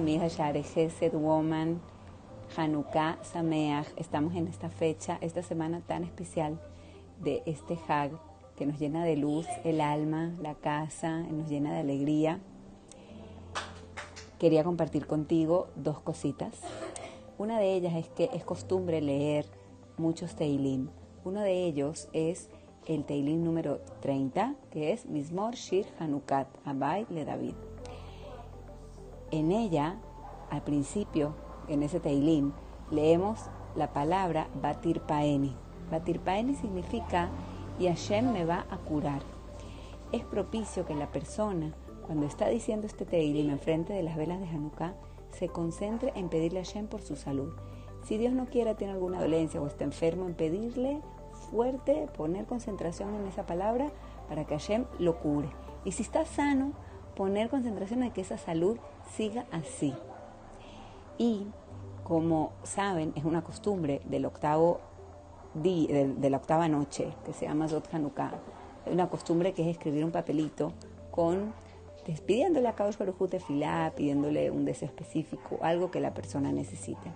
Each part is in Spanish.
amigas Gesed Woman, Hanukkah Sameach. Estamos en esta fecha, esta semana tan especial de este Hag que nos llena de luz el alma, la casa, nos llena de alegría. Quería compartir contigo dos cositas. Una de ellas es que es costumbre leer muchos Teilim. Uno de ellos es el Teilim número 30, que es Mismor Shir Hanukat Abay le David. En ella, al principio, en ese Teilim, leemos la palabra Batir Paeni. Batir Paeni significa y Hashem me va a curar. Es propicio que la persona, cuando está diciendo este Teilim enfrente de las velas de Hanukkah, se concentre en pedirle a Hashem por su salud. Si Dios no quiera, tiene alguna dolencia o está enfermo, en pedirle fuerte, poner concentración en esa palabra para que Hashem lo cure. Y si está sano, poner concentración en que esa salud siga así. Y como saben, es una costumbre del octavo día, de, la octava noche, que se llama Zot Hanukkah. Una costumbre que es escribir un papelito con pidiéndole a Kadosh Baruj Tefilá, pidiéndole un deseo específico, algo que la persona necesite.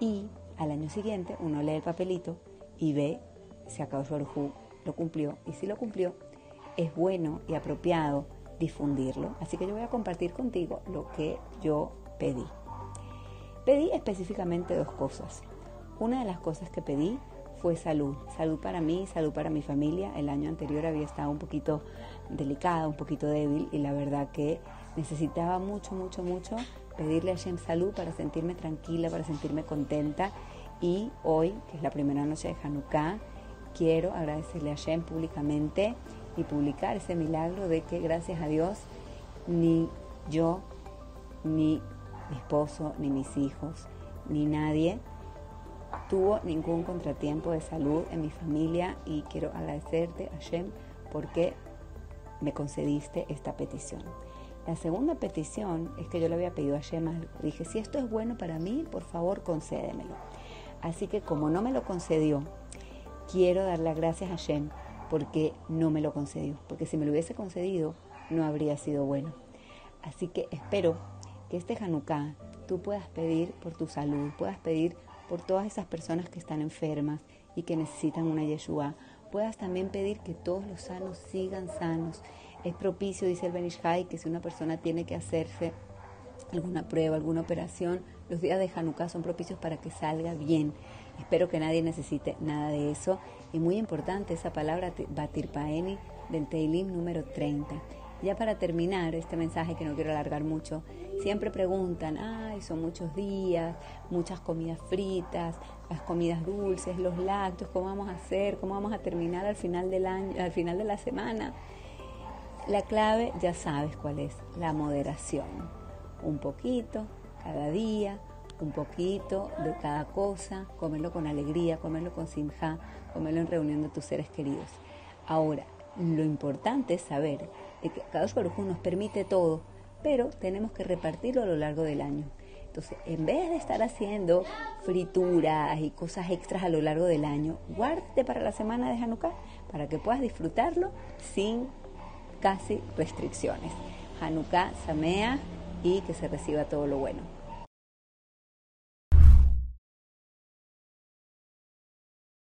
Y al año siguiente uno lee el papelito y ve si a Kadosh Baruj lo cumplió. Y si lo cumplió, es bueno y apropiado difundirlo. Así que yo voy a compartir contigo lo que yo pedí. Pedí específicamente dos cosas. Una de las cosas que pedí fue salud. Salud para mí, salud para mi familia. El año anterior había estado un poquito delicada, un poquito débil y la verdad que necesitaba mucho, mucho, mucho pedirle a Shem salud para sentirme tranquila, para sentirme contenta. Y hoy, que es la primera noche de Hanukkah, quiero agradecerle a Shem públicamente y publicar ese milagro de que gracias a Dios ni yo, ni mi esposo, ni mis hijos, ni nadie tuvo ningún contratiempo de salud en mi familia y quiero agradecerte, Hashem, porque me concediste esta petición. La segunda petición es que yo le había pedido a Hashem, dije, si esto es bueno para mí, por favor concédemelo. Así que como no me lo concedió, quiero dar las gracias a Hashem porque no me lo concedió, porque si me lo hubiese concedido no habría sido bueno. Así que espero que este Hanukkah tú puedas pedir por tu salud, puedas pedir por todas esas personas que están enfermas y que necesitan una Yeshua. Puedas también pedir que todos los sanos sigan sanos. Es propicio, dice el Benishai, que si una persona tiene que hacerse alguna prueba, alguna operación, los días de Hanukkah son propicios para que salga bien. Espero que nadie necesite nada de eso. Y muy importante esa palabra Batir Paeni del Teilim número 30. Ya para terminar este mensaje que no quiero alargar mucho, siempre preguntan, ay, son muchos días, muchas comidas fritas, las comidas dulces, los lácteos, ¿cómo vamos a hacer? ¿Cómo vamos a terminar al final del año, al final de la semana? La clave ya sabes cuál es, la moderación. Un poquito cada día, un poquito de cada cosa, comerlo con alegría, comerlo con simja, comerlo en reunión de tus seres queridos. Ahora, lo importante es saber que Kadosh Baruj nos permite todo, pero tenemos que repartirlo a lo largo del año. Entonces, en vez de estar haciendo frituras y cosas extras a lo largo del año, guárdate para la semana de Hanukkah para que puedas disfrutarlo sin casi restricciones. Hanukkah, Samea y que se reciba todo lo bueno.